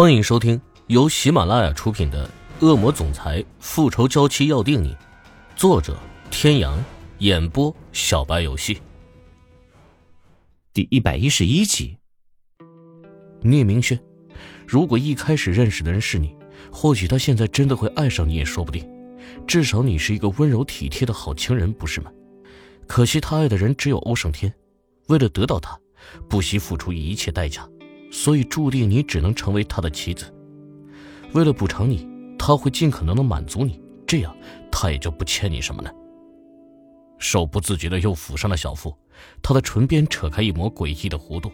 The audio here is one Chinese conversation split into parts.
欢迎收听由喜马拉雅出品的《恶魔总裁复仇娇妻要定你》，作者：天阳，演播：小白游戏。第一百一十一集。聂明轩，如果一开始认识的人是你，或许他现在真的会爱上你也说不定。至少你是一个温柔体贴的好情人，不是吗？可惜他爱的人只有欧胜天，为了得到他，不惜付出一切代价。所以注定你只能成为他的妻子。为了补偿你，他会尽可能的满足你，这样他也就不欠你什么了。手不自觉的又抚上了小腹，他的唇边扯开一抹诡异的弧度。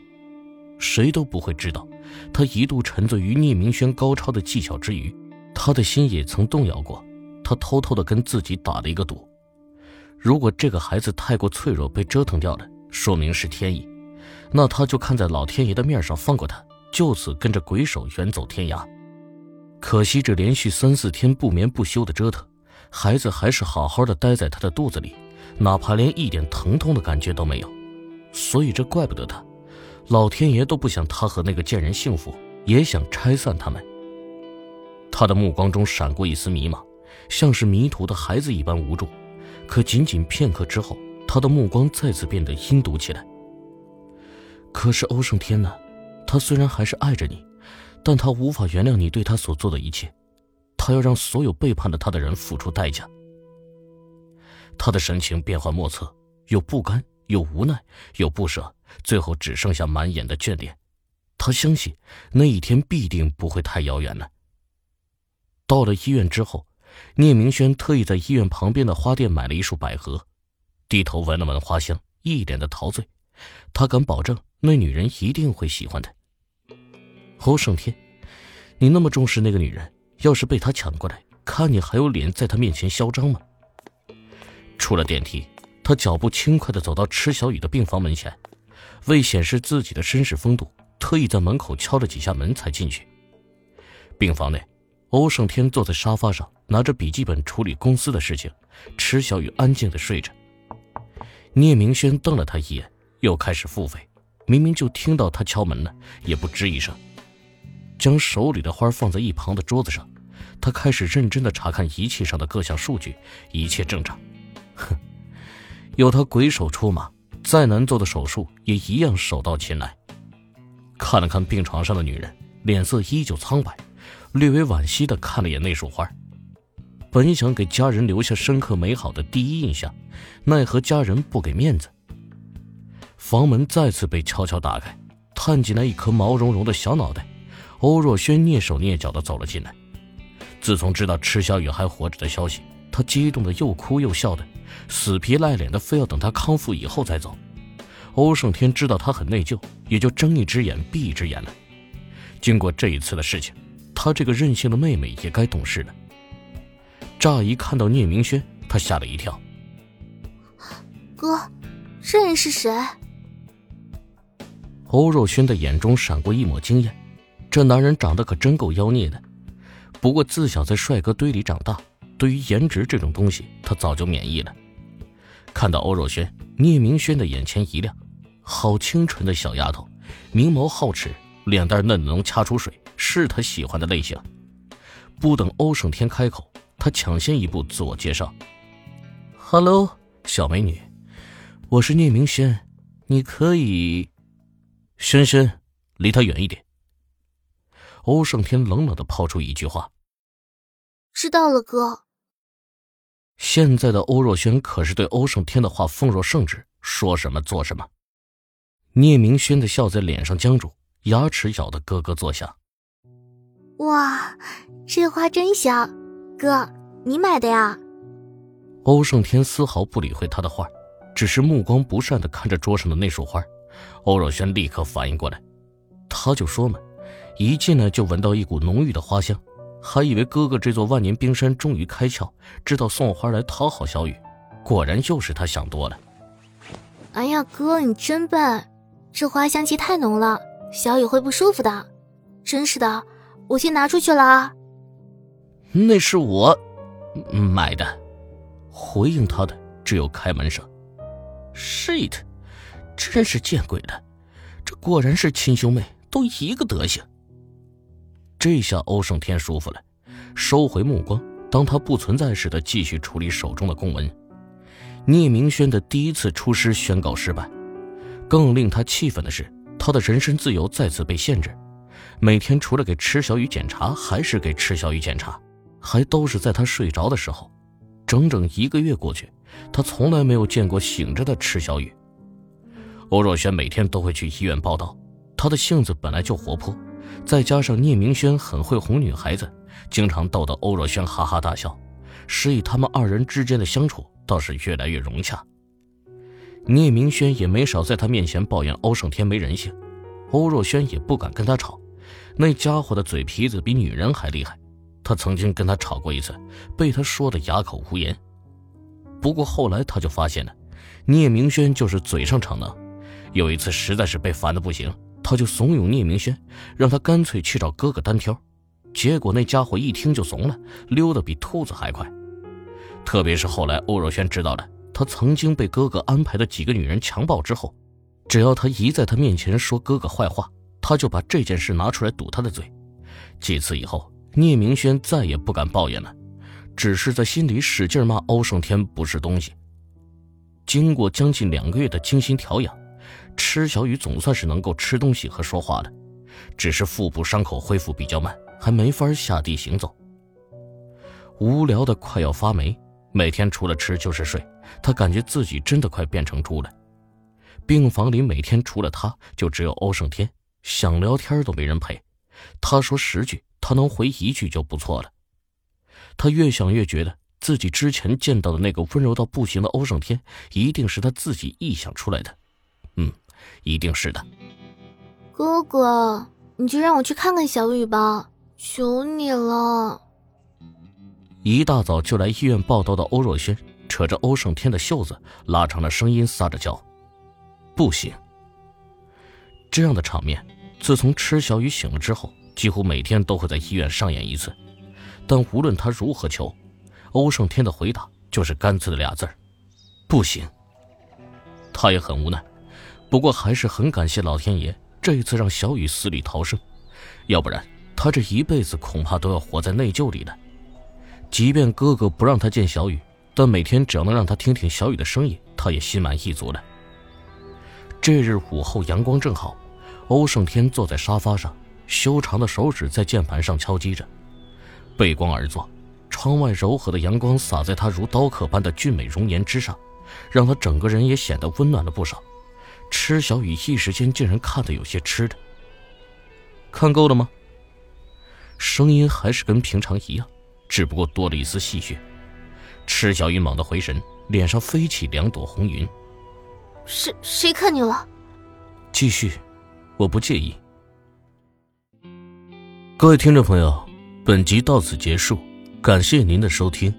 谁都不会知道，他一度沉醉于聂明轩高超的技巧之余，他的心也曾动摇过。他偷偷的跟自己打了一个赌：如果这个孩子太过脆弱被折腾掉了，说明是天意。那他就看在老天爷的面上放过他，就此跟着鬼手远走天涯。可惜这连续三四天不眠不休的折腾，孩子还是好好的待在他的肚子里，哪怕连一点疼痛的感觉都没有。所以这怪不得他，老天爷都不想他和那个贱人幸福，也想拆散他们。他的目光中闪过一丝迷茫，像是迷途的孩子一般无助。可仅仅片刻之后，他的目光再次变得阴毒起来。可是欧胜天呢？他虽然还是爱着你，但他无法原谅你对他所做的一切，他要让所有背叛了他的人付出代价。他的神情变幻莫测，有不甘，有无奈，有不舍，最后只剩下满眼的眷恋。他相信那一天必定不会太遥远了。到了医院之后，聂明轩特意在医院旁边的花店买了一束百合，低头闻了闻花香，一脸的陶醉。他敢保证。那女人一定会喜欢他。欧胜天，你那么重视那个女人，要是被他抢过来，看你还有脸在她面前嚣张吗？出了电梯，他脚步轻快地走到池小雨的病房门前，为显示自己的绅士风度，特意在门口敲了几下门才进去。病房内，欧胜天坐在沙发上，拿着笔记本处理公司的事情。池小雨安静地睡着。聂明轩瞪了他一眼，又开始付费。明明就听到他敲门了，也不吱一声，将手里的花放在一旁的桌子上，他开始认真的查看仪器上的各项数据，一切正常。哼，有他鬼手出马，再难做的手术也一样手到擒来。看了看病床上的女人，脸色依旧苍白，略微惋惜的看了眼那束花。本想给家人留下深刻美好的第一印象，奈何家人不给面子。房门再次被悄悄打开，探进来一颗毛茸茸的小脑袋。欧若轩蹑手蹑脚地走了进来。自从知道池小雨还活着的消息，他激动得又哭又笑的，死皮赖脸的非要等他康复以后再走。欧胜天知道他很内疚，也就睁一只眼闭一只眼了。经过这一次的事情，他这个任性的妹妹也该懂事了。乍一看到聂明轩，他吓了一跳。哥，这人是谁？欧若轩的眼中闪过一抹惊艳，这男人长得可真够妖孽的。不过自小在帅哥堆里长大，对于颜值这种东西，他早就免疫了。看到欧若轩，聂明轩的眼前一亮，好清纯的小丫头，明眸皓齿，脸蛋嫩能掐出水，是他喜欢的类型。不等欧胜天开口，他抢先一步自我介绍：“Hello，小美女，我是聂明轩，你可以。”轩轩，离他远一点。欧胜天冷冷的抛出一句话：“知道了，哥。”现在的欧若轩可是对欧胜天的话奉若圣旨，说什么做什么。聂明轩的笑在脸上僵住，牙齿咬得咯咯作响。哇，这花真香，哥，你买的呀？欧胜天丝毫不理会他的话，只是目光不善的看着桌上的那束花。欧若轩立刻反应过来，他就说嘛，一进来就闻到一股浓郁的花香，还以为哥哥这座万年冰山终于开窍，知道送花来讨好小雨，果然又是他想多了。哎呀，哥你真笨，这花香气太浓了，小雨会不舒服的。真是的，我先拿出去了啊。那是我买的，回应他的只有开门声。Shit。真是见鬼了，这果然是亲兄妹，都一个德行。这下欧胜天舒服了，收回目光，当他不存在似的继续处理手中的公文。聂明轩的第一次出师宣告失败，更令他气愤的是，他的人身自由再次被限制。每天除了给池小雨检查，还是给池小雨检查，还都是在他睡着的时候。整整一个月过去，他从来没有见过醒着的池小雨。欧若轩每天都会去医院报道，他的性子本来就活泼，再加上聂明轩很会哄女孩子，经常逗得欧若轩哈哈大笑，使以他们二人之间的相处倒是越来越融洽。聂明轩也没少在他面前抱怨欧胜天没人性，欧若轩也不敢跟他吵。那家伙的嘴皮子比女人还厉害，他曾经跟他吵过一次，被他说的哑口无言。不过后来他就发现了，聂明轩就是嘴上逞能。有一次实在是被烦的不行，他就怂恿聂明轩，让他干脆去找哥哥单挑。结果那家伙一听就怂了，溜得比兔子还快。特别是后来欧若轩知道了他曾经被哥哥安排的几个女人强暴之后，只要他一在他面前说哥哥坏话。他就把这件事拿出来堵他的嘴，几次以后，聂明轩再也不敢抱怨了，只是在心里使劲骂欧胜天不是东西。经过将近两个月的精心调养，吃小雨总算是能够吃东西和说话了，只是腹部伤口恢复比较慢，还没法下地行走。无聊的快要发霉，每天除了吃就是睡，他感觉自己真的快变成猪了。病房里每天除了他，就只有欧胜天。想聊天都没人陪，他说十句，他能回一句就不错了。他越想越觉得自己之前见到的那个温柔到不行的欧胜天，一定是他自己臆想出来的。嗯，一定是的。哥哥，你就让我去看看小雨吧，求你了。一大早就来医院报道的欧若轩，扯着欧胜天的袖子，拉长了声音撒着娇：“不行。”这样的场面。自从池小雨醒了之后，几乎每天都会在医院上演一次。但无论他如何求，欧胜天的回答就是干脆的俩字儿：“不行。”他也很无奈，不过还是很感谢老天爷这一次让小雨死里逃生，要不然他这一辈子恐怕都要活在内疚里了。即便哥哥不让他见小雨，但每天只要能让他听听小雨的声音，他也心满意足了。这日午后，阳光正好。欧胜天坐在沙发上，修长的手指在键盘上敲击着，背光而坐，窗外柔和的阳光洒在他如刀刻般的俊美容颜之上，让他整个人也显得温暖了不少。池小雨一时间竟然看得有些痴的。看够了吗？声音还是跟平常一样，只不过多了一丝戏谑。池小雨猛地回神，脸上飞起两朵红云。谁谁看你了？继续。我不介意。各位听众朋友，本集到此结束，感谢您的收听。